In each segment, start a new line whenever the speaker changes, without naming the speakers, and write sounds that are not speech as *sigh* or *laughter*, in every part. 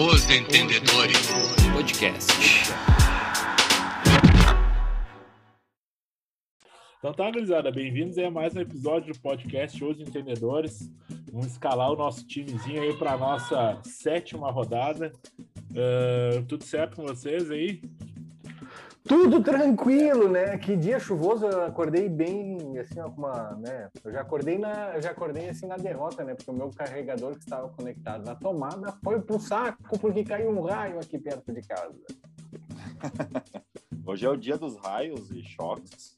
Os Entendedores Podcast.
Então tá, gurizada, bem-vindos a mais um episódio do podcast Os Entendedores. Vamos escalar o nosso timezinho aí para nossa sétima rodada. Uh, tudo certo com vocês aí?
Tudo tranquilo, né? Que dia chuvoso, eu acordei bem, assim, ó, com uma, né? Eu já acordei na, eu já acordei assim na derrota, né? Porque o meu carregador que estava conectado na tomada foi pro saco porque caiu um raio aqui perto de casa.
Hoje é o dia dos raios e choques.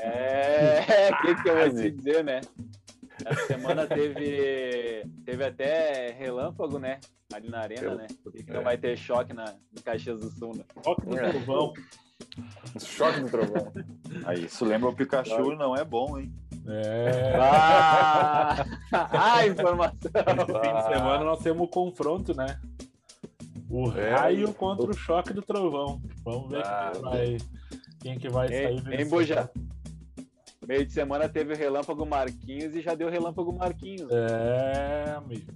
É, *laughs* o que, que eu vou te dizer, né? Essa semana teve, teve até relâmpago, né? Ali na arena, né? Porque que não vai ter choque na, no Caxias do Sul, né?
Choque do é. trovão. *laughs*
choque do trovão.
Aí, isso lembra o Pikachu, não é bom, hein?
É.
Ah, *laughs* ah informação!
Esse fim de semana nós temos o confronto, né? O é. raio contra o choque do trovão. Vamos ver ah, quem, vai, quem que vai sair
em, em Meio de semana teve o Relâmpago Marquinhos e já deu Relâmpago Marquinhos.
É, amigo.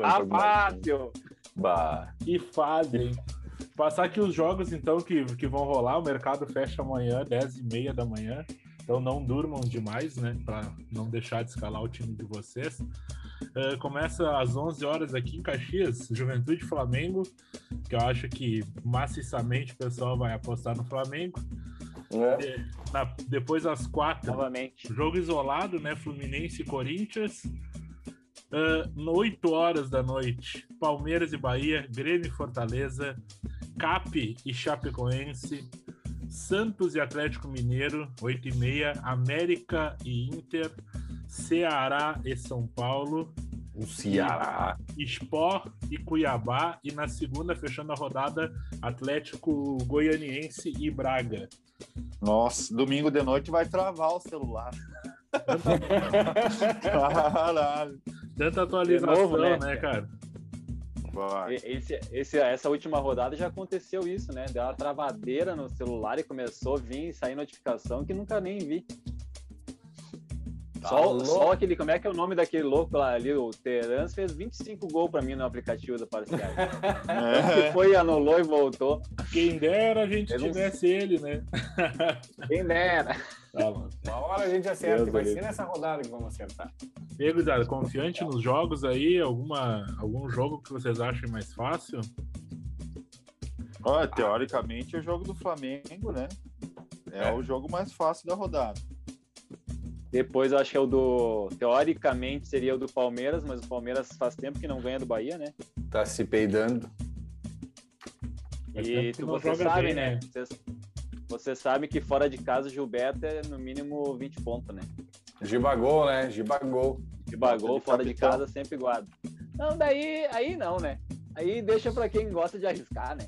Tá fácil.
Bah. Que fazem. Passar aqui os jogos, então, que, que vão rolar. O mercado fecha amanhã, 10h30 da manhã. Então não durmam demais, né? Para não deixar de escalar o time de vocês. Uh, começa às 11 horas aqui em Caxias, Juventude Flamengo, que eu acho que maciçamente o pessoal vai apostar no Flamengo. É. Na, depois às quatro.
Novamente.
Jogo isolado, né? Fluminense e Corinthians. Uh, 8 horas da noite, Palmeiras e Bahia, Grêmio e Fortaleza, Cap e Chapecoense, Santos e Atlético Mineiro, 8 e meia, América e Inter, Ceará e São Paulo,
o Ceará,
Sport e Cuiabá, e na segunda, fechando a rodada, Atlético Goianiense e Braga.
Nossa, domingo de noite vai travar o celular. *laughs*
Caralho. Tanta atualização, novo, né? né, cara?
Esse, esse, essa última rodada já aconteceu isso, né? Deu uma travadeira no celular e começou a vir e sair notificação que nunca nem vi. Tá só, só, aquele, como é que é o nome daquele louco lá ali? O Terans fez 25 gols pra mim no aplicativo da parcial. *laughs* é. Foi, anulou e voltou.
Quem dera a gente Eu tivesse não... ele, né? *laughs*
Quem dera.
Tá Uma hora a gente acerta, Deus vai Deus. ser nessa rodada que vamos acertar.
E aí, gurizada, confiante nos jogos aí? Alguma, algum jogo que vocês achem mais fácil?
Olha, teoricamente é o jogo do Flamengo, né? É, é. o jogo mais fácil da rodada.
Depois eu acho que é o do. Teoricamente seria o do Palmeiras, mas o Palmeiras faz tempo que não ganha do Bahia, né?
Tá se peidando.
E tu, você sabe, bem, né? né? Você, sabe que fora de casa o Gilberto é no mínimo 20 pontos, né?
Gibagol, né? Gibagol.
Gibagol, fora de casa sempre guarda. Não, daí aí não, né? Aí deixa pra quem gosta de arriscar, né?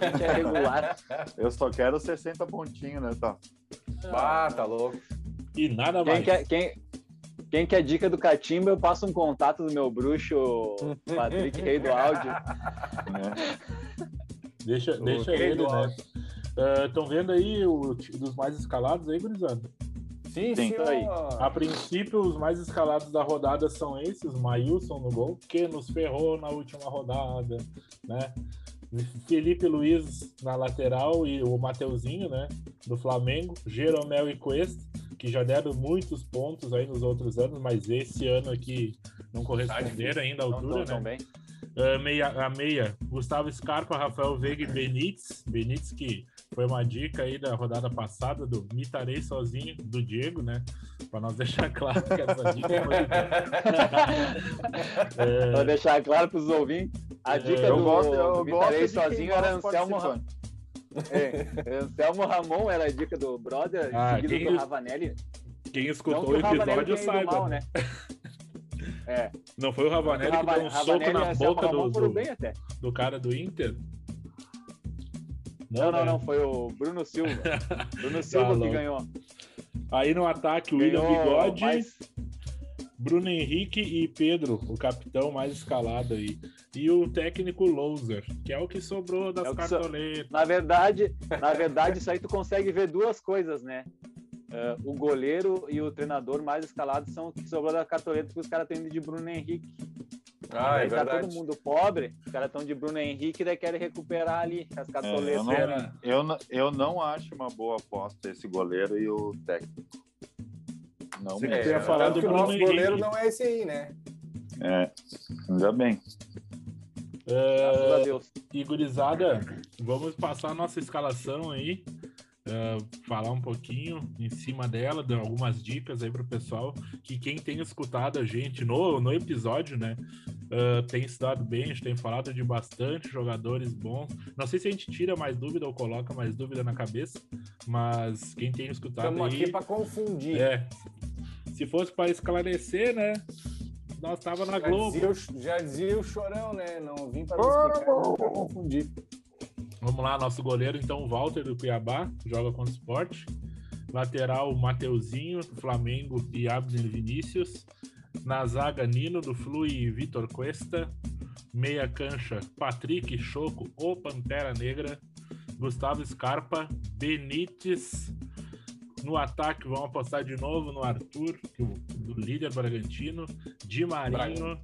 A gente é regular. *laughs*
Eu só quero 60 pontinhos, né, tá?
Ah, tá louco.
E nada
quem
mais.
Quer, quem, quem quer dica do Catimba, eu passo um contato do meu bruxo, Patrick, rei do áudio.
É. *laughs* Deixa, deixa ele, né? Estão uh, vendo aí o dos mais escalados aí, gurizada?
Sim, sim. Aí.
A princípio, os mais escalados da rodada são esses: Mailson no gol, que nos ferrou na última rodada, né? Felipe Luiz na lateral e o Mateuzinho, né? Do Flamengo, Jeromel e Cuesta que já deram muitos pontos aí nos outros anos, mas esse ano aqui não corresponderam ainda à altura, não, né? Uh, meia, a meia, Gustavo Scarpa, Rafael Veiga e Benítez. Benítez que foi uma dica aí da rodada passada do Mitarei sozinho, do Diego, né? Para nós *laughs* deixar claro que essa dica foi...
é... Para deixar claro para os ouvintes, a dica é, eu do, gosto, eu do Mitarei sozinho era Anselmo Ramos. É, Anselmo Ramon era a dica do brother, ah, seguido do Ravanelli.
Quem escutou o episódio saiba. Mal, né? *laughs*
é.
Não foi o Ravanelli que deu um soco na boca do, do, do, cara do Inter?
Não, não, né? não, foi o Bruno Silva. *laughs* Bruno Silva tá que ganhou.
Aí no ataque, o William Bigode. Mais... Bruno Henrique e Pedro, o capitão mais escalado aí. E o técnico Loser, que é o que sobrou das é cartoletas.
So... Na verdade, na verdade, isso aí tu consegue ver duas coisas, né? Uh, o goleiro e o treinador mais escalados são o que sobrou da cartoleta que os caras têm de Bruno Henrique.
Ah,
Aí
é
tá
verdade.
todo mundo pobre, os caras estão de Bruno Henrique e daí querem recuperar ali as
É, eu,
cartoletas.
não, eu, não- eu não acho uma boa aposta esse goleiro e o técnico. Não
Você
mesmo.
queria falar do
que o nosso
Henrique.
goleiro não é esse aí, né?
É, ainda bem.
Graças a Deus.
e gurizada, vamos passar a nossa escalação aí. É, falar um pouquinho em cima dela, dar algumas dicas aí pro pessoal. Que quem tem escutado a gente no, no episódio, né? é, tem se dado bem, a gente tem falado de bastante jogadores bons. Não sei se a gente tira mais dúvida ou coloca mais dúvida na cabeça, mas quem tem escutado
Estamos
aí.
aqui para confundir.
É. Se fosse para esclarecer, né? Nós tava na
Já
Globo.
dizia, o, já dizia o chorão, né? Não vim para explicar, não pra confundir.
Vamos lá, nosso goleiro, então, o Walter do Cuiabá, joga contra o Sport. Lateral, Mateuzinho do Flamengo e Abner Vinícius. Na zaga, Nino do Flu e Vitor Cuesta. Meia cancha, Patrick Choco, o Pantera Negra. Gustavo Scarpa, Benítez. No ataque, vamos apostar de novo no Arthur, o- do líder Bragantino. Di Marinho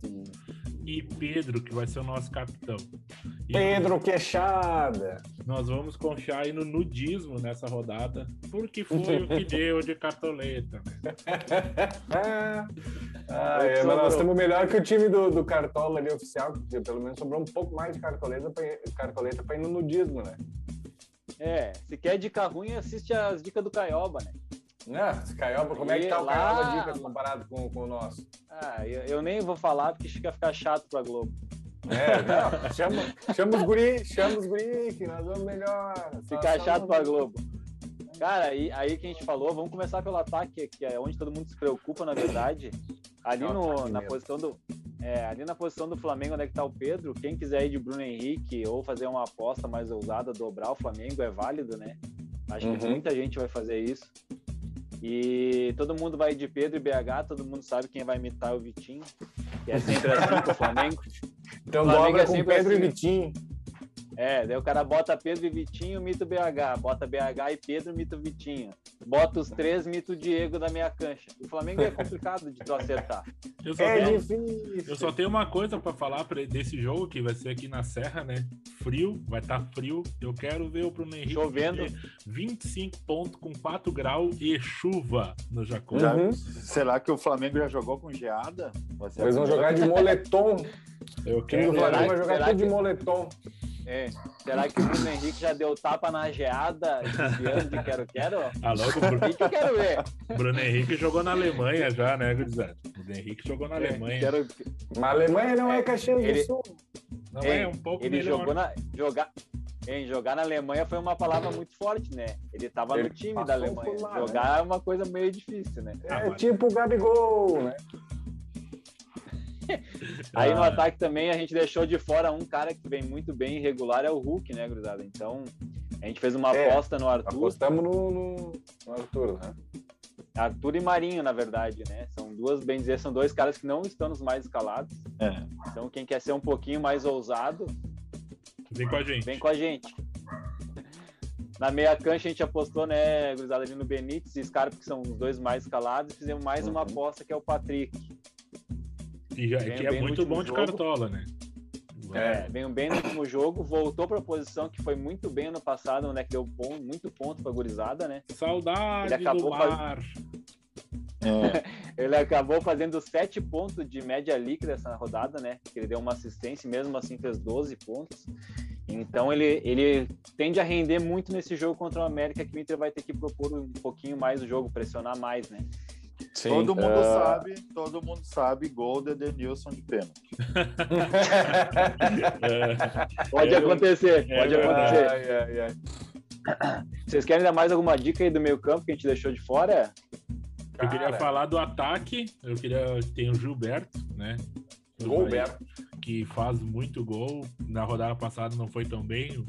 e Pedro, que vai ser o nosso capitão. E
Pedro Queixada.
nós vamos confiar aí no nudismo nessa rodada, porque foi o que deu de cartoleta. Né? *laughs*
Ah, ah,
O que
é, mas nós estamos melhor que o time do, do Cartola ali oficial, que pelo menos sobrou um pouco mais de cartoleta para cartoleta pra ir no nudismo, né?
É, se quer dica ruim, assiste as dicas do Caioba, né?
Não, Caioba, como é que tá o
E lá-
Caioba Dicas comparado com, com o nosso?
Ah, eu, eu nem vou falar porque fica ficar chato pra Globo.
É, não, chama, chama os guri, chama os guri, que nós vamos melhor.
Fica
Só-
chato pra Globo. Cara, aí, aí que a gente falou, vamos começar pelo ataque, que é onde todo mundo se preocupa, na verdade. Ali
o
no, na posição do. É, ali na posição do Flamengo, onde é que tá o Pedro, quem quiser ir de Bruno Henrique ou fazer uma aposta mais ousada, dobrar o Flamengo, é válido, né? Acho que
Uhum.
muita gente vai fazer isso. E todo mundo vai de Pedro e BH, todo mundo sabe quem vai imitar o Vitinho, que é sempre assim com o *laughs* Flamengo.
Então
Flamengo
dobra
é
com
sempre
Pedro
assim.
e Vitinho.
É, daí o cara bota Pedro e Vitinho, mito BH. Bota BH e Pedro, mito Vitinho. Bota os três, mito Diego da minha cancha. O Flamengo é complicado de tu acertar. *laughs*
Eu só,
É
tenho,
difícil.
eu só tenho uma coisa pra falar pra- desse jogo, que vai ser aqui na Serra, né? Frio, vai estar frio. Eu quero ver o Bruno Henrique
Chovendo.
meter 25 pontos com 4 graus e chuva no Jacuzzi.
Já-
Uhum.
Será que o Flamengo já jogou com geada? Vai ser a
Eles vão
primeira
jogar de moletom.
Eu
O
quero.
Será-
Flamengo vai jogar tudo de moletom.
É. Será que o Bruno Henrique já deu tapa na geada de quero-quero?
Alô, o Bruno,
O que eu quero ver?
Bruno Henrique jogou na Alemanha já, né, gurizada? O Bruno Henrique jogou na
É,
Alemanha.
quero-
Mas a Alemanha não é, Caxias
ele-
do Sul.
Não
É,
é um pouco
Ele
melhor.
jogou na. Jogar, em jogar na Alemanha foi uma palavra muito forte, né? Ele tava
Ele
no time da Alemanha.
lá,
jogar é uma coisa meio difícil, né?
Ah,
É
mas-
tipo o Gabigol, né? *laughs*
Aí no
Ah.
ataque também a gente deixou de fora um cara que vem muito bem irregular, é o Hulk, né, Grudada? Então a gente fez uma
É,
aposta no Arthur,
Apostamos no, no, no Arthur, né?
Arthur e Marinho, na verdade, né? São duas, bem dizer, são dois caras que não estão nos mais escalados.
É.
Então quem quer ser um pouquinho mais ousado,
Vem com a gente.
vem com a gente. Na meia cancha a gente apostou, né, Grudada, ali no Benítez e Scarpa, que são os dois mais escalados, e fizemos mais uma
Uhum.
aposta que é o Patrick.
Que, já, que é muito bom de
jogo.
cartola, né?
É, veio bem no último jogo, voltou para a posição que foi muito bem ano passado, né? Que deu ponto, muito ponto para gurizada, né?
Saudade
Ele acabou
do
faz-
mar.
É, *laughs*
Ele acabou fazendo 7 pontos de média líquida essa rodada, né? Que ele deu uma assistência e mesmo assim fez 12 pontos. Então ele, ele tende a render muito nesse jogo contra o América, que o Inter vai ter que propor um pouquinho mais o jogo, pressionar mais, né?
Sim.
todo mundo
Ah,
sabe, todo mundo sabe gol de Edenilson de pênalti. *laughs*
Pode acontecer,
é
pode acontecer.
Ai, ai, ai.
Vocês querem dar mais alguma dica aí do meio campo que a gente deixou de fora?
eu queria
Cara,
falar do ataque. Eu queria. Tem o Gilberto, né?
Golberto.
Que faz muito gol. Na rodada passada não foi tão bem.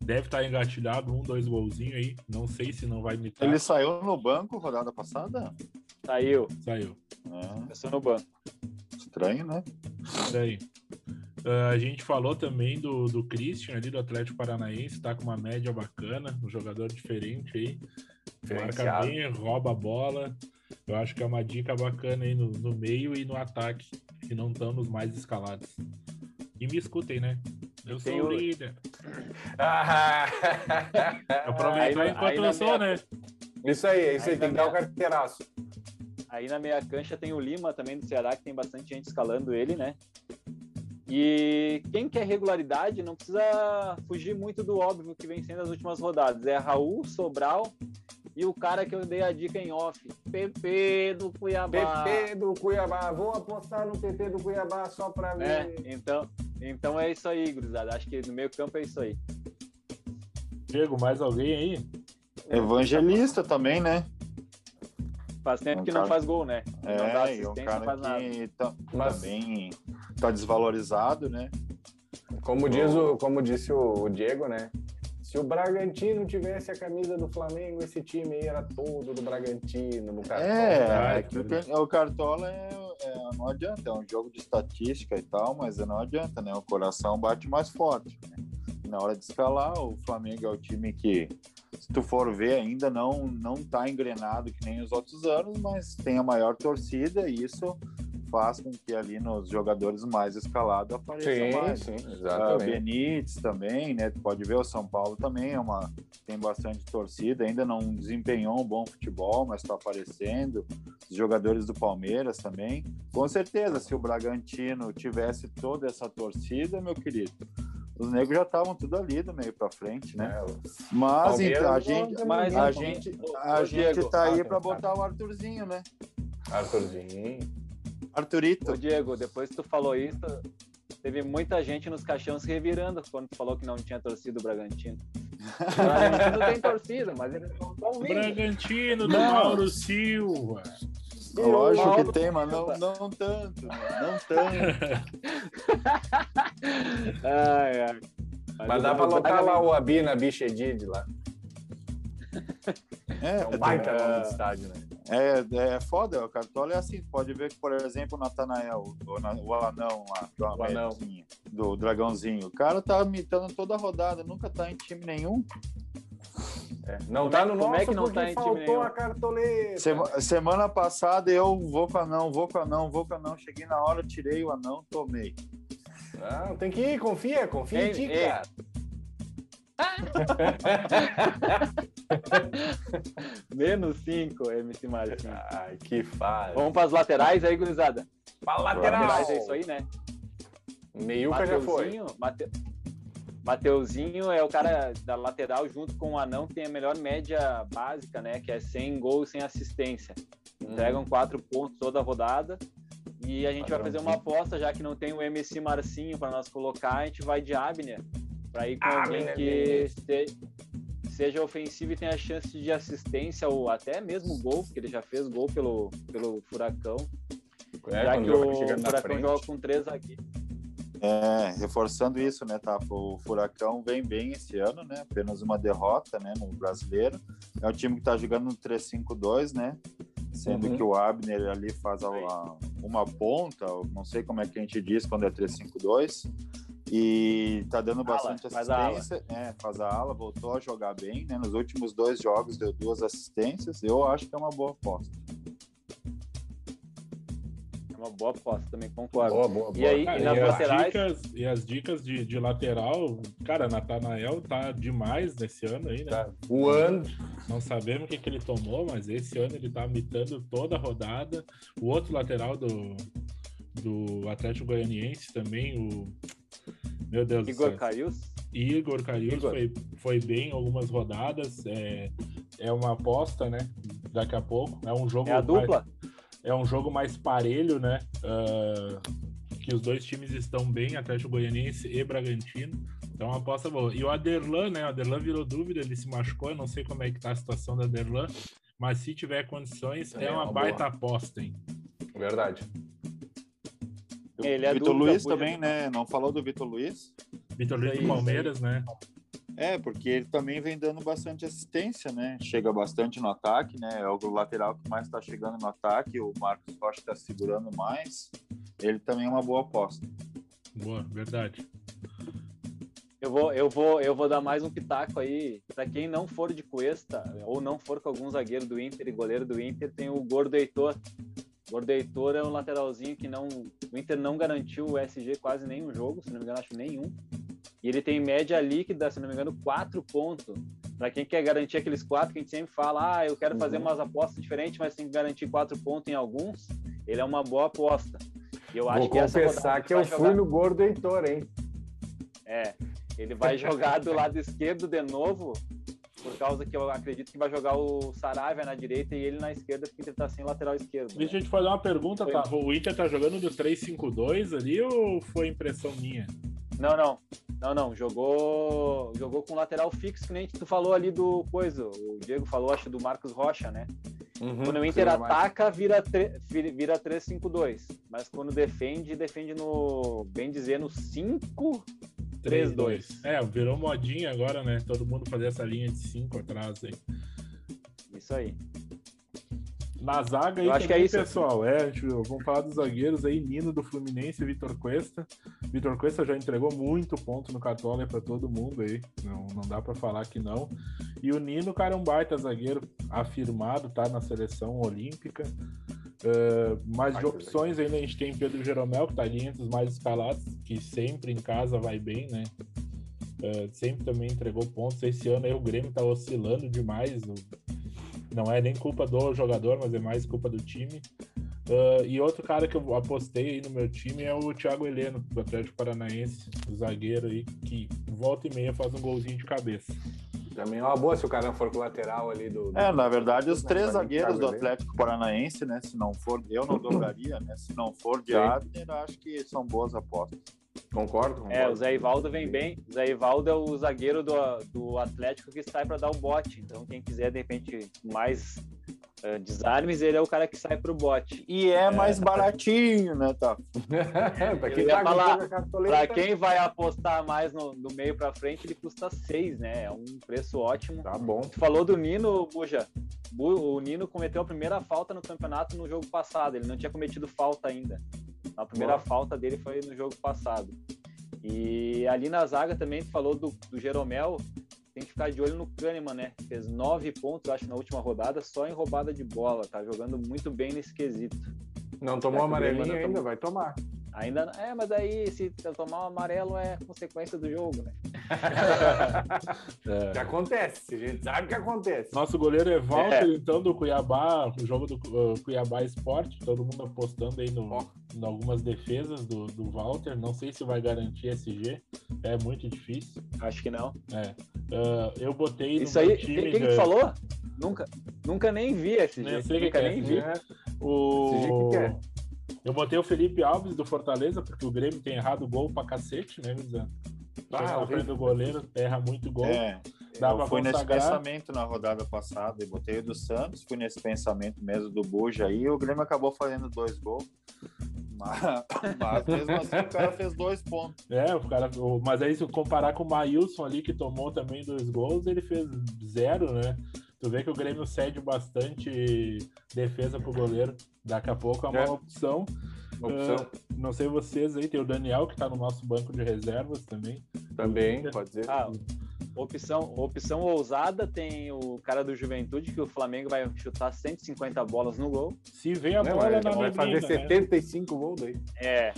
Deve estar engatilhado, um, dois golzinhos aí. Não sei se não vai imitar.
Ele saiu no banco rodada passada?
Saiu,
Saiu.
É,
começou no banco.
estranho, né?
Isso aí. Ah, a gente falou também do, do Christian ali do Atlético Paranaense, tá com uma média bacana, um jogador diferente aí. Marca bem, rouba a bola. Eu acho que é uma dica bacana aí no, no meio e no ataque, que não estão nos mais escalados. E me escutem, né? Eu sou
Tem
o
o-
líder.
Ah, *laughs*
Aproveitou
Aí-
enquanto eu sou, né?
isso aí, é isso aí,
Aí
tem que dar o carteiraço.
Aí na meia cancha tem o Lima também do Ceará, que tem bastante gente escalando ele, né? E quem quer regularidade não precisa fugir muito do óbvio que vem sendo as últimas rodadas. É Raul, Sobral e o cara que eu dei a dica em off, PP do Cuiabá.
PP do Cuiabá, vou apostar no PP do Cuiabá só pra ver.
É, então, então é isso aí, gurizada. Acho que no meio campo é isso aí.
Diego, mais alguém aí?
Evangelista também, né?
Faz tempo
Um
que
cara-
não faz gol, né? não dá
É, e um
assistência, não
cara
faz nada.
que ta-
Mas-
também tá desvalorizado, né?
Como, diz o, como disse o, o Diego, né? Se o Bragantino tivesse a camisa do Flamengo, esse time aí era todo do Bragantino, no cartão.
É,
é
é que o, Car- o Cartola é, é- não adianta, é um jogo de estatística e tal, mas não adianta, né? O coração bate mais forte. né? Na hora de escalar, o Flamengo é o time que, se tu for ver, ainda não não tá engrenado que nem os outros anos, mas tem a maior torcida e isso faz com que ali nos jogadores mais escalados apareçam
Sim,
mais.
sim,
Ah,
exatamente.
Benítez também, né? Tu pode ver o São Paulo também é uma tem bastante torcida, ainda não desempenhou um bom futebol, mas está aparecendo. Os jogadores do Palmeiras também. Com certeza, se o Bragantino tivesse toda essa torcida, meu querido, os negros já estavam tudo ali do meio para frente, né?
É,
Mas então, a gente
Mas
a gente a gente tá aí
ah,
para
tá.
botar o Arthurzinho, né?
Arthurzinho.
Arthurito.
Ô, Diego, depois que tu falou isso, teve muita gente nos caixões se revirando quando tu falou que não tinha torcido o Bragantino. *laughs* O Bragantino tem torcida, mas eles não estão vindo.
Bragantino do
Não.
Mauro Silva.
Lógico
Mauro
que tem, mas não, não tanto, não *laughs* tanto.
Ai, ai.
Mas dá
o
pra lotar
Braga
lá o Abina Bichedid lá.
É,
É um baita
É.
nome de estádio, né?
É, é foda, o Cartola é assim, pode ver que, por exemplo, o Natanael, o, o anão lá, do
O anão.
Do Dragãozinho, o cara tá imitando toda a rodada, nunca tá em time nenhum.
É. Não
Como
tá no
como
nosso
é que não tá em time
faltou
nenhum?
a cartoleta.
Sema- semana passada eu vou com o anão, vou com o anão, vou com o anão, cheguei na hora, tirei o anão, tomei.
Não, tem que ir, confia, confia em
Ei,
ti,
ei.
cara. *laughs*
Menos 5, MC Marcinho.
Ai, que fase.
Vamos para as laterais aí, gurizada.
Pra
Laterais é isso aí, né?
Meiuca já foi.
Mateuzinho, Mate... Mateuzinho é o cara da lateral junto com o Anão que tem a melhor média básica, né? Que é 100 gols sem assistência. Entregam quatro pontos toda a rodada. E a gente vai fazer uma aposta, já que não tem o MC Marcinho para nós colocar, a gente vai de Abner. Para ir com alguém
Abner
que se- seja ofensivo e tenha chance de assistência ou até mesmo gol, porque ele já fez gol pelo, pelo Furacão.
É,
já que o Furacão
frente.
joga com três aqui.
É, reforçando isso, né, tá? O Furacão vem bem esse ano, né? Apenas uma derrota, né, no brasileiro. É um time que tá jogando no 3-5-2, né? Sendo
Uhum.
que o Abner ali faz a- a- uma ponta, não sei como é que a gente diz quando é 3-5-2. E tá dando bastante
faz a ala.
assistência. É, faz a ala, voltou a jogar bem, né? Nos últimos dois jogos deu duas assistências. Eu acho que é uma boa aposta.
Uma boa aposta, também concordo.
Boa, boa, boa.
E aí,
Cara,
e nas
e, as
laterais,
dicas, e as dicas de, de lateral, cara, Natanael tá demais nesse ano aí, né?
Tá voando.
Não sabemos o que, que ele tomou, mas esse ano ele tá imitando toda a rodada. O outro lateral do, do Atlético Goianiense também, o. Meu Deus do
Igor
céu.
Carius.
Igor Carius
Igor.
foi, foi bem em algumas rodadas. É, é uma aposta, né? Daqui a pouco. É um jogo.
É a
mais-
dupla?
É um jogo mais parelho, né? Ah, que os dois times estão bem, Atlético Goianiense e Bragantino. Então, uma aposta boa. E o Aderlan, né? O Aderlan virou dúvida, ele se machucou. Eu não sei como é que tá a situação do Aderlan, mas se tiver condições, é,
É,
uma
uma
baita aposta, hein?
Verdade.
Ele é
Vitor Luiz também, né? Não falou do Vitor Luiz?
Vitor Luiz do Palmeiras, né?
É, porque ele também vem dando bastante assistência, né? Chega bastante no ataque, né? É o lateral que mais está chegando no ataque. O Marcos Rocha está segurando mais. Ele também é uma boa aposta.
Boa, verdade.
Eu vou, eu vou, eu vou dar mais um pitaco aí. Para quem não for de Cuesta ou não for com algum zagueiro do Inter e goleiro do Inter, tem o Gordo Heitor. O Gordo Heitor é um lateralzinho que não, o Inter não garantiu o SG quase nenhum jogo, se não me engano, acho nenhum. E ele tem média líquida, se não me engano, quatro pontos. Para quem quer garantir aqueles quatro que a gente sempre fala, ah, eu quero fazer
Uhum.
umas apostas diferentes, mas tem que garantir quatro pontos em alguns, ele é uma boa aposta. E eu acho
Vou
que essa
confessar que eu fui
jogar-
no gordo Heitor, hein?
É, ele vai *laughs* jogar do lado esquerdo de novo, por causa que eu acredito que vai jogar o Saravia na direita e ele na esquerda, porque ele tá sem lateral esquerdo. né?
Deixa eu te fazer uma pergunta,
Foi.
tá? O Inter tá jogando do 3-5-2 ali ou foi impressão minha?
Não, não. Não, não. Jogou, jogou com lateral fixo, que nem tu falou ali do coisa. O Diego falou, acho, do Marcos Rocha, né?
Uhum,
Quando o Inter ataca, vira, vira vira 3-5-2. Mas quando defende, defende no, bem dizer, no 5 3-2.
É, virou modinha agora, né? Todo mundo fazer essa linha de 5 atrás aí.
Isso aí.
Na zaga aí
Eu acho que é isso.
pessoal. É, vamos falar dos zagueiros aí, Nino do Fluminense e Vitor Cuesta. Vitor Cuesta já entregou muito ponto no Cartola para todo mundo aí. Não, não dá para falar que não. E o Nino, cara, é um baita zagueiro afirmado, tá na seleção olímpica. Uh, mas de opções ainda a gente tem Pedro Jeromel, que tá ali entre os mais escalados, que sempre em casa vai bem, né? Uh, sempre também entregou pontos. Esse ano aí o Grêmio tá oscilando demais. o- Não é nem culpa do jogador, mas é mais culpa do time. Uh, e outro cara que eu apostei aí no meu time é o Thiago Heleno, do Atlético Paranaense, o zagueiro aí, que volta e meia faz um golzinho de cabeça.
Também é uma boa se o cara for com o lateral ali do. do-
É, na verdade, os três zagueiros do
Heleno.
Atlético Paranaense, né? Se não for, eu não *coughs* dobraria, né? Se não for de
Sim.
Abner, acho que são boas apostas.
Concordo, concordo.
É, o Zé Ivaldo vem bem. O Zé Ivaldo é o zagueiro do, do Atlético que sai para dar o bote. Então, quem quiser, de repente, mais eh, desarmes, ele é o cara que sai pro bote.
E é mais baratinho, né, tá? *laughs*
pra
Eu
quem tá
falar, Para quem vai apostar mais no, do meio para frente, ele custa 6, né? É um preço ótimo.
Tá bom.
Tu falou do Nino, Buja. Bu- O Nino cometeu a primeira falta no campeonato no jogo passado. Ele não tinha cometido falta ainda. A primeira
Boa.
falta dele foi no jogo passado. E ali na zaga também, falou do, do Jeromel. Tem que ficar de olho no Kahneman, né? Fez nove pontos, acho, na última rodada, só em roubada de bola. Tá jogando muito bem nesse quesito.
Não tomou
É,
amarelinho
ainda,
vai tomar.
Ainda é, mas aí se tomar um amarelo é consequência do jogo, né? *laughs*
É.
Que acontece, a gente sabe que acontece.
Nosso goleiro é Walter, então, do Cuiabá, o jogo do uh, Cuiabá Esporte, todo mundo apostando aí no, em algumas defesas do, do Walter. Não sei se vai garantir SG, é muito difícil.
Acho que não.
Uh, eu botei
Isso
no
aí, o
time.
que, que tu falou? Nunca, nunca nem vi jeito.
sei o que
Nunca
que é
nem
esse
vi.
É,
O...
Jeito que é.
Eu botei o Felipe Alves do Fortaleza, porque o Grêmio tem errado o gol pra cacete, né, Guizão?
Ah,
do goleiro, erra muito gol.
É,
Dá
eu fui nesse pensamento na rodada passada e botei o do Santos, fui nesse pensamento mesmo do Buja aí, e o Grêmio acabou fazendo dois gols. Mas, *laughs* mas mesmo assim o cara fez dois pontos.
É, o cara. o- mas aí, se eu comparar com o Maílson ali, que tomou também dois gols, ele fez zero, né? Tu vê que o Grêmio cede bastante defesa pro goleiro. Daqui a pouco é uma
É.
opção.
Opção
Não sei vocês aí, tem o Daniel que tá no nosso banco de reservas também.
também, pode ser.
Ah, opção, opção ousada tem o cara do Juventude, que o Flamengo vai chutar 150 bolas no gol.
Se vem a
Não,
bola
é,
na
vai fazer
né?
75 gols daí.
É.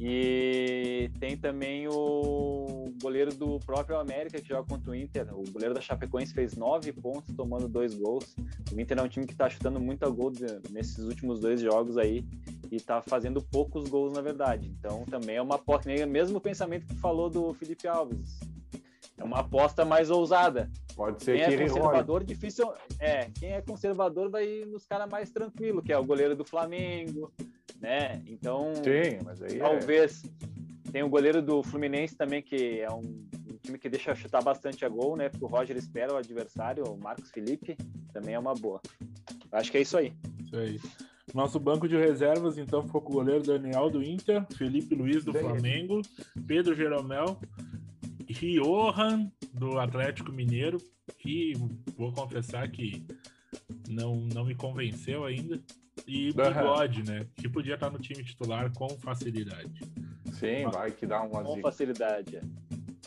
E tem também o goleiro do próprio América que joga contra o Inter. O goleiro da Chapecoense fez nove pontos, tomando dois gols. O Inter é um time que tá chutando muito a gol nesses últimos dois jogos aí e tá fazendo poucos gols, na verdade. Então também é uma aposta, o mesmo pensamento que falou do Felipe Alves. É uma aposta mais ousada.
Pode ser
Quem
que
é conservador, difícil. É, quem é conservador vai nos caras mais tranquilos, que é o goleiro do Flamengo, né? Então,
Sim, mas aí é...
Tem o goleiro do Fluminense também, que é um, um time que deixa chutar bastante a gol, né? Porque o Roger espera o adversário, o Marcos Felipe, também é uma boa. Acho que é isso aí.
Isso aí. Nosso banco de reservas, então, ficou com o goleiro Daniel do Inter, Felipe Luiz do
Daniel.
Flamengo, Pedro Jeromel, Johan do Atlético Mineiro, que vou confessar que não, não me convenceu ainda, e. Bigode, né? Que podia estar no time titular com facilidade.
Sim, vai que dá umas
Com facilidade. é.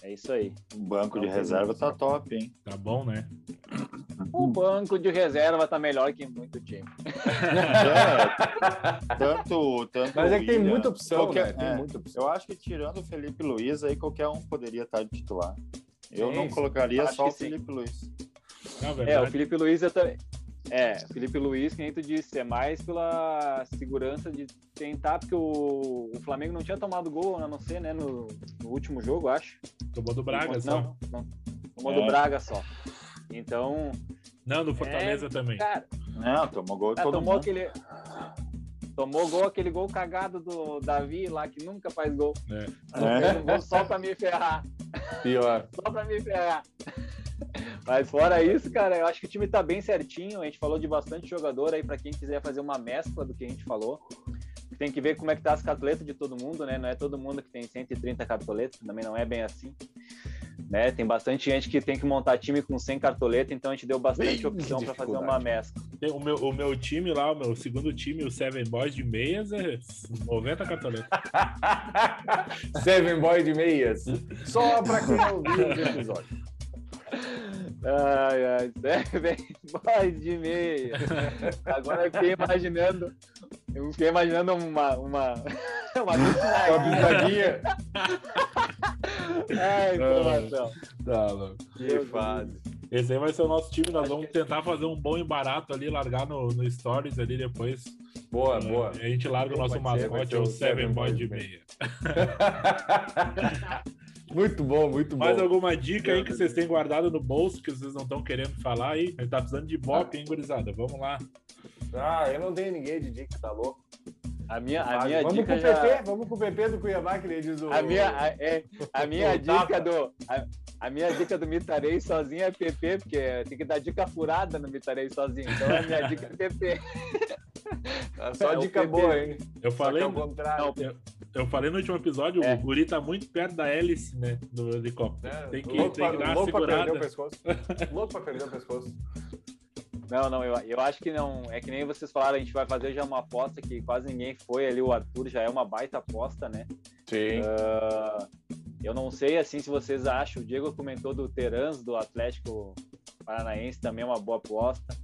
É isso aí.
O banco de reserva tá top, hein?
Tá bom, né?
O banco de reserva tá melhor que muito time.
É, tanto, tanto
Mas é que tem muita opção,
qualquer-
né? Tem
é,
muita opção.
Eu acho que tirando o Felipe Luiz, aí qualquer um poderia estar de titular. Eu
Sim,
não
sim.
colocaria só o
sim.
Felipe Luiz.
Na
É, o Felipe Luiz eu também. É, Felipe Luiz, que nem tu disse, é mais pela segurança de tentar, porque o, o Flamengo não tinha tomado gol, a não ser, né, no, no último jogo, acho.
tomou do Braga
não,
só.
não, tomou
É.
do Braga só. Então,
Não, do Fortaleza
É,
também.
cara,
Não, tomou gol de
ah,
todo
tomou
mundo.
aquele. Tomou gol, aquele gol cagado do Davi lá, que nunca faz gol.
É.
É.
Um gol só pra me ferrar.
Pior.
Só pra me ferrar. Mas fora isso, cara, eu acho que o time tá bem certinho. A gente falou de bastante jogador aí, pra quem quiser fazer uma mescla do que a gente falou. Tem que ver como é que tá as cartoletas de todo mundo, né? Não é todo mundo que tem 130 cartoletas, também não é bem assim. Né? Tem bastante gente que tem que montar time com 100 cartoletas, então a gente deu bastante opção para fazer uma mescla.
O meu, o meu time lá, o meu segundo time, o Seven Boys de meias, é 90 cartoletas. *laughs*
Seven Boy de meias. Só pra quem ouviu o episódio. *laughs*
Ai, ai, *laughs* Seven Boys de meia. Agora eu fiquei imaginando. Eu fiquei imaginando uma. Uma, *laughs* uma
bisnaguinha.
Ai, informação.
Tá, louco.
Que fase.
Esse aí vai ser o nosso time. Nós vamos tentar fazer um bom e barato ali, largar no, no Stories ali depois.
Boa, boa.
A gente larga o nosso mascote, é o Seven de
de
meia. *laughs*
muito bom, muito bom.
Mais alguma dica aí que vocês têm guardado no bolso que vocês não estão querendo falar aí? A gente tá precisando de bop, hein, gurizada? Vamos lá.
Ah, eu não tenho ninguém de dica, tá louco?
A minha, a minha
vamos
dica
com o
já.
PP, vamos com o PP do Cuiabá, que ele diz o...
A minha, a, é, a minha *laughs* dica do. A, a minha dica do Mitarei sozinho é PP, porque tem que dar dica furada no Mitarei sozinho. Então a minha dica é PP.
Ah, *laughs* Só
é
dica
PP.
boa, hein?
Eu
Só que
falei,
ao contrário.
Não,
eu falei no último episódio,
É.
o guri tá muito perto da hélice, né, do helicóptero.
É,
tem que,
louco
tem que
pra-
dar uma
louco pra perder o
segurada.
pescoço. louco pra perder o pescoço.
Não, não, eu, eu acho que não. É que nem vocês falaram, a gente vai fazer já uma aposta que quase ninguém foi ali. O Arthur já é uma baita aposta, né?
Sim.
Ah, eu não sei assim se vocês acham. O Diego comentou do Terans, do Atlético Paranaense, também é uma boa aposta.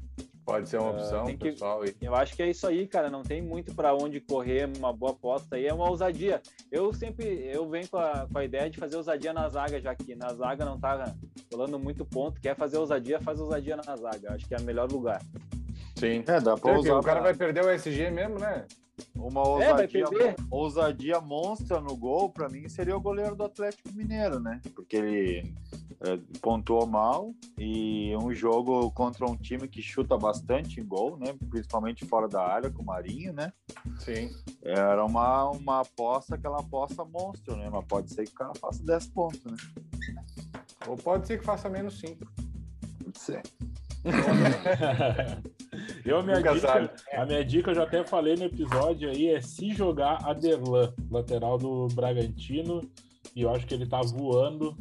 Pode ser uma
Ah,
opção,
que-
pessoal. E...
Eu acho que é isso aí, cara. Não tem muito para onde correr. Uma boa aposta aí é uma ousadia. Eu sempre eu venho com a, com a ideia de fazer ousadia na zaga, já que na zaga não tá rolando muito ponto. Quer fazer ousadia, faz ousadia na zaga. Acho que é o melhor lugar.
Sim.
É, dá pra
que
usar
o cara
pra-
vai perder o SG mesmo, né?
uma
É,
ousadia,
perder.
ousadia monstra no gol, pra mim, seria o goleiro do Atlético Mineiro, né? Porque ele é, pontuou mal e um jogo contra um time que chuta bastante em gol, né? Principalmente fora da área, com o Marinho, né?
Sim.
Era uma, uma aposta, aquela aposta monstro, né? Mas pode ser que o cara faça 10 pontos, né?
Ou pode ser que faça menos 5.
Pode ser. *laughs*
eu, a minha,
Nunca
dica,
sabe.
a minha dica, eu já até falei no episódio aí, é se jogar Aderlan, lateral do Bragantino, e eu acho que ele tá voando.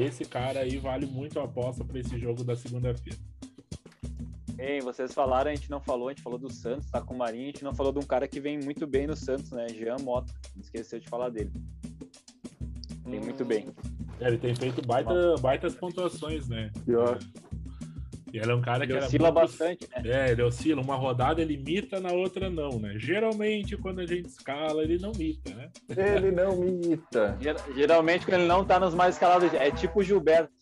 Esse cara aí vale muito a aposta para esse jogo da segunda-feira.
Ei, vocês falaram, a gente não falou, a gente falou do Santos, tá com o Marinho, a gente não falou de um cara que vem muito bem no Santos, né? Jean Mota. Esqueceu de falar dele. Vem muito bem.
É, ele tem feito baita, baitas pontuações, né?
Pior.
E ele é um cara
Ele
que era
oscila
muito-
bastante, né?
É, ele oscila. Uma rodada ele imita, na outra não, né? Geralmente, quando a gente escala, ele não imita, né?
Ele não. *laughs*
Ger- Geralmente, quando ele não tá nos mais escalados, é tipo o Gilberto.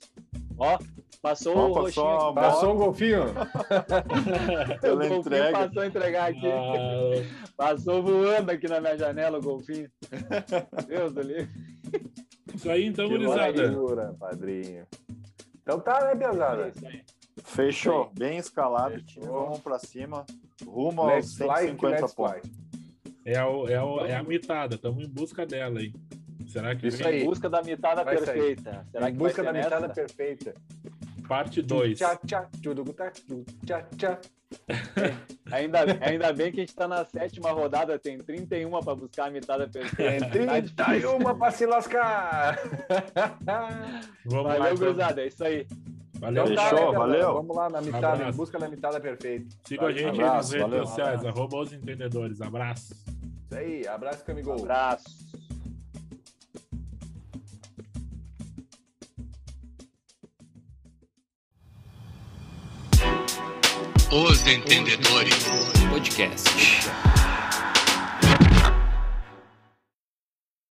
Ó, passou o
passou
roxinho.
bola.
Passou um golfinho? *laughs*
O
Pela
golfinho passou a entregar aqui.
Ah,
Passou voando aqui na minha janela o golfinho. Deus do livro.
isso aí, então,
Que
gurizada.
Padrinho. Então tá, né,
É
pesada?
isso aí.
Fechou. Bem escalado,
Fechou.
time. Vamos pra cima. Rumo aos
Let's fly,
150
let's
pontos.
É, o, é, o, é a mitada, estamos em busca dela aí. Será que
Isso
vem
aí.
Em busca da mitada
Vai sair.
perfeita. Será
em
que
busca da
vai ser
mitada
nessa?
perfeita.
parte 2?
Tchá, tchá, tudo tá. *laughs*
Ainda, ainda bem que a gente tá na sétima rodada, tem 31 para buscar a mitada perfeita.
Tem
Tá difícil.
31 pra se lascar.
Vamos lá,
Valeu,
então.
gurizada, é isso aí.
Valeu,
então tá,
Fechou,
né,
valeu.
Vamos lá na mitada, em busca da mitada perfeita.
Siga a gente abraço, nas redes
valeu,
sociais, valeu. arroba os entendedores. Abraço.
Isso aí, abraço, Camigol.
Abraço. Os Entendedores Podcast.